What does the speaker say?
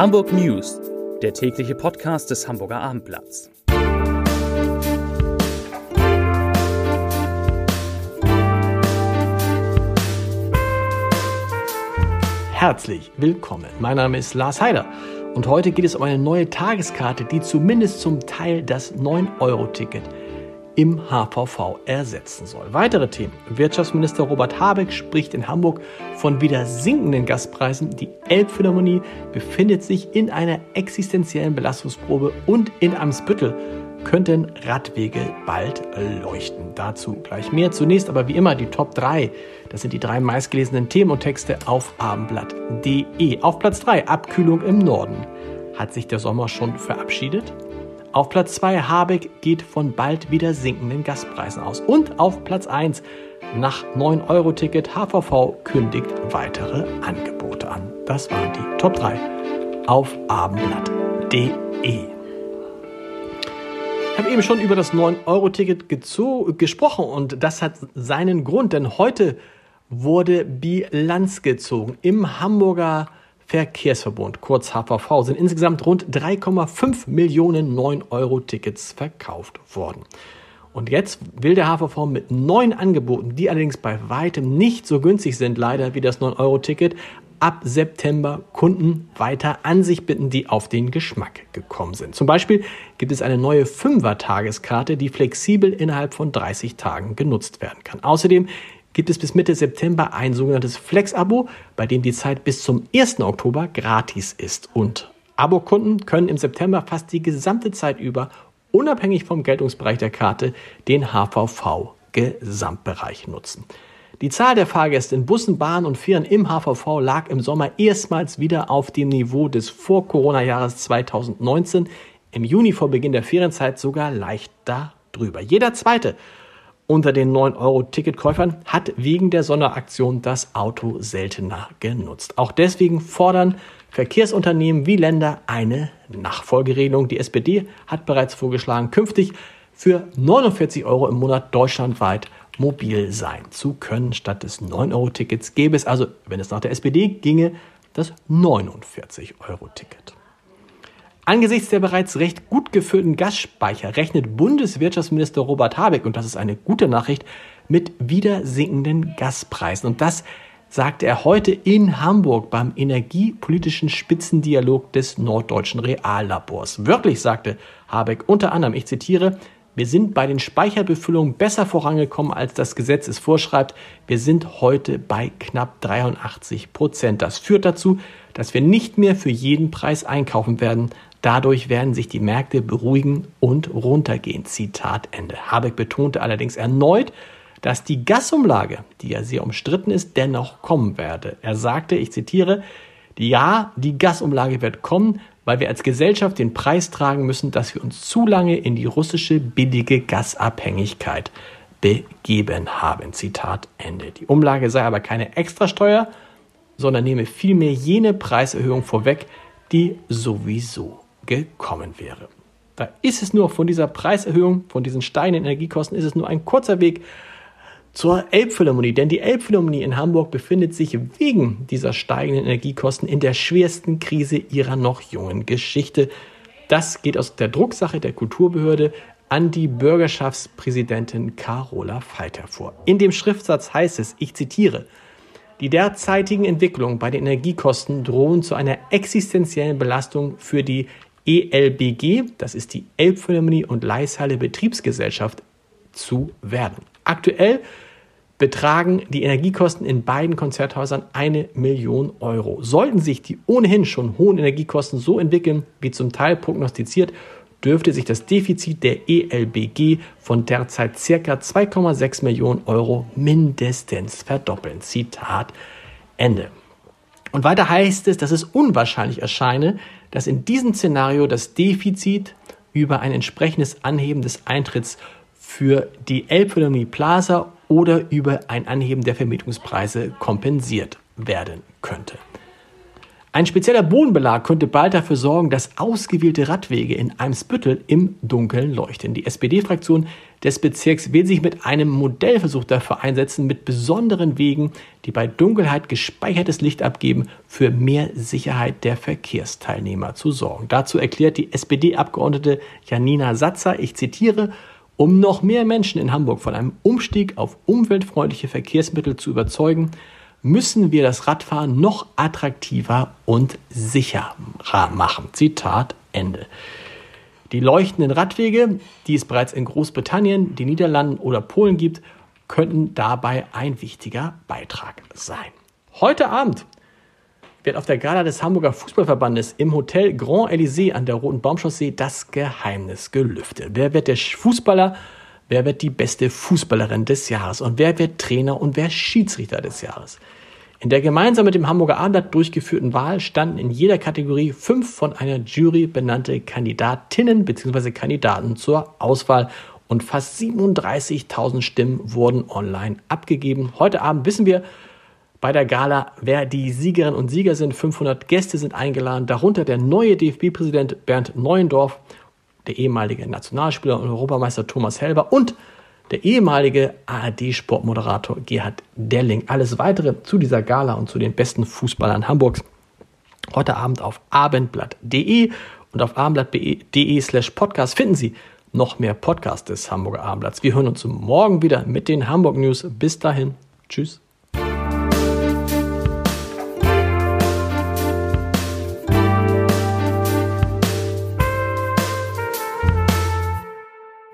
Hamburg News, der tägliche Podcast des Hamburger Abendblatts. Herzlich willkommen. Mein Name ist Lars Heider und heute geht es um eine neue Tageskarte, die zumindest zum Teil das 9-Euro-Ticket im HVV ersetzen soll. Weitere Themen. Wirtschaftsminister Robert Habeck spricht in Hamburg von wieder sinkenden Gaspreisen. Die Elbphilharmonie befindet sich in einer existenziellen Belastungsprobe und in Amsbüttel könnten Radwege bald leuchten. Dazu gleich mehr. Zunächst aber wie immer die Top 3. Das sind die drei meistgelesenen Themen und Texte auf abendblatt.de. Auf Platz 3 Abkühlung im Norden. Hat sich der Sommer schon verabschiedet? Auf Platz 2 Habeck geht von bald wieder sinkenden Gaspreisen aus. Und auf Platz 1 nach 9-Euro-Ticket HVV kündigt weitere Angebote an. Das waren die Top 3 auf abendblatt.de. Ich habe eben schon über das 9-Euro-Ticket gesprochen und das hat seinen Grund, denn heute wurde Bilanz gezogen im Hamburger Verkehrsverbund, kurz HVV, sind insgesamt rund 3,5 Millionen 9-Euro-Tickets verkauft worden. Und jetzt will der HVV mit neuen Angeboten, die allerdings bei weitem nicht so günstig sind, leider wie das 9-Euro-Ticket, ab September Kunden weiter an sich bitten, die auf den Geschmack gekommen sind. Zum Beispiel gibt es eine neue 5er-Tageskarte, die flexibel innerhalb von 30 Tagen genutzt werden kann. Außerdem gibt es bis Mitte September ein sogenanntes Flex-Abo, bei dem die Zeit bis zum 1. Oktober gratis ist. Und Abokunden können im September fast die gesamte Zeit über, unabhängig vom Geltungsbereich der Karte, den HVV-Gesamtbereich nutzen. Die Zahl der Fahrgäste in Bussen, Bahnen und Fähren im HVV lag im Sommer erstmals wieder auf dem Niveau des Vor-Corona-Jahres 2019, im Juni vor Beginn der Ferienzeit sogar leicht darüber. Jeder zweite unter den 9-Euro-Ticketkäufern hat wegen der Sonderaktion das Auto seltener genutzt. Auch deswegen fordern Verkehrsunternehmen wie Länder eine Nachfolgeregelung. Die SPD hat bereits vorgeschlagen, künftig für 49 Euro im Monat deutschlandweit mobil sein zu können. Statt des 9-Euro-Tickets gäbe es also, wenn es nach der SPD ginge, das 49-Euro-Ticket. Angesichts der bereits recht gut gefüllten Gasspeicher rechnet Bundeswirtschaftsminister Robert Habeck, und das ist eine gute Nachricht, mit wieder sinkenden Gaspreisen. Und das sagte er heute in Hamburg beim energiepolitischen Spitzendialog des Norddeutschen Reallabors. Wörtlich sagte Habeck unter anderem, ich zitiere, wir sind bei den Speicherbefüllungen besser vorangekommen, als das Gesetz es vorschreibt. Wir sind heute bei knapp 83 Prozent. Das führt dazu, dass wir nicht mehr für jeden Preis einkaufen werden, Dadurch werden sich die Märkte beruhigen und runtergehen. Zitat Ende. Habeck betonte allerdings erneut, dass die Gasumlage, die ja sehr umstritten ist, dennoch kommen werde. Er sagte, ich zitiere, ja, die Gasumlage wird kommen, weil wir als Gesellschaft den Preis tragen müssen, dass wir uns zu lange in die russische billige Gasabhängigkeit begeben haben. Zitat Ende. Die Umlage sei aber keine Extrasteuer, sondern nehme vielmehr jene Preiserhöhung vorweg, die sowieso gekommen wäre. Da ist es nur von dieser Preiserhöhung, von diesen steigenden Energiekosten, ist es nur ein kurzer Weg zur Elbphilharmonie. Denn die Elbphilharmonie in Hamburg befindet sich wegen dieser steigenden Energiekosten in der schwersten Krise ihrer noch jungen Geschichte. Das geht aus der Drucksache der Kulturbehörde an die Bürgerschaftspräsidentin Carola Veit hervor. In dem Schriftsatz heißt es, ich zitiere, die derzeitigen Entwicklungen bei den Energiekosten drohen zu einer existenziellen Belastung für die ELBG, das ist die Elbphilharmonie und Leishalle Betriebsgesellschaft, zu werden. Aktuell betragen die Energiekosten in beiden Konzerthäusern eine Million Euro. Sollten sich die ohnehin schon hohen Energiekosten so entwickeln, wie zum Teil prognostiziert, dürfte sich das Defizit der ELBG von derzeit ca. 2,6 Millionen Euro mindestens verdoppeln. Zitat Ende. Und weiter heißt es, dass es unwahrscheinlich erscheine, dass in diesem Szenario das Defizit über ein entsprechendes Anheben des Eintritts für die Elbphilharmonie Plaza oder über ein Anheben der Vermietungspreise kompensiert werden könnte. Ein spezieller Bodenbelag könnte bald dafür sorgen, dass ausgewählte Radwege in Eimsbüttel im Dunkeln leuchten. Die SPD-Fraktion des Bezirks will sich mit einem Modellversuch dafür einsetzen, mit besonderen Wegen, die bei Dunkelheit gespeichertes Licht abgeben, für mehr Sicherheit der Verkehrsteilnehmer zu sorgen. Dazu erklärt die SPD-Abgeordnete Janina Satzer, ich zitiere, um noch mehr Menschen in Hamburg von einem Umstieg auf umweltfreundliche Verkehrsmittel zu überzeugen, müssen wir das Radfahren noch attraktiver und sicherer machen. Zitat Ende. Die leuchtenden Radwege, die es bereits in Großbritannien, den Niederlanden oder Polen gibt, könnten dabei ein wichtiger Beitrag sein. Heute Abend wird auf der Gala des Hamburger Fußballverbandes im Hotel Grand Elysée an der Roten Baumchaussee das Geheimnis gelüftet. Wer wird der Fußballer? Wer wird die beste Fußballerin des Jahres? Und wer wird Trainer und wer Schiedsrichter des Jahres? In der gemeinsam mit dem Hamburger Abendblatt durchgeführten Wahl standen in jeder Kategorie fünf von einer Jury benannte Kandidatinnen bzw. Kandidaten zur Auswahl und fast 37.000 Stimmen wurden online abgegeben. Heute Abend wissen wir bei der Gala, wer die Siegerinnen und Sieger sind. 500 Gäste sind eingeladen, darunter der neue DFB-Präsident Bernd Neuendorf, der ehemalige Nationalspieler und Europameister Thomas Helber und der ehemalige ARD-Sportmoderator Gerhard Delling. Alles weitere zu dieser Gala und zu den besten Fußballern Hamburgs heute Abend auf abendblatt.de und auf abendblatt.de slash podcast finden Sie noch mehr Podcasts des Hamburger Abendblatts. Wir hören uns morgen wieder mit den Hamburg News. Bis dahin. Tschüss.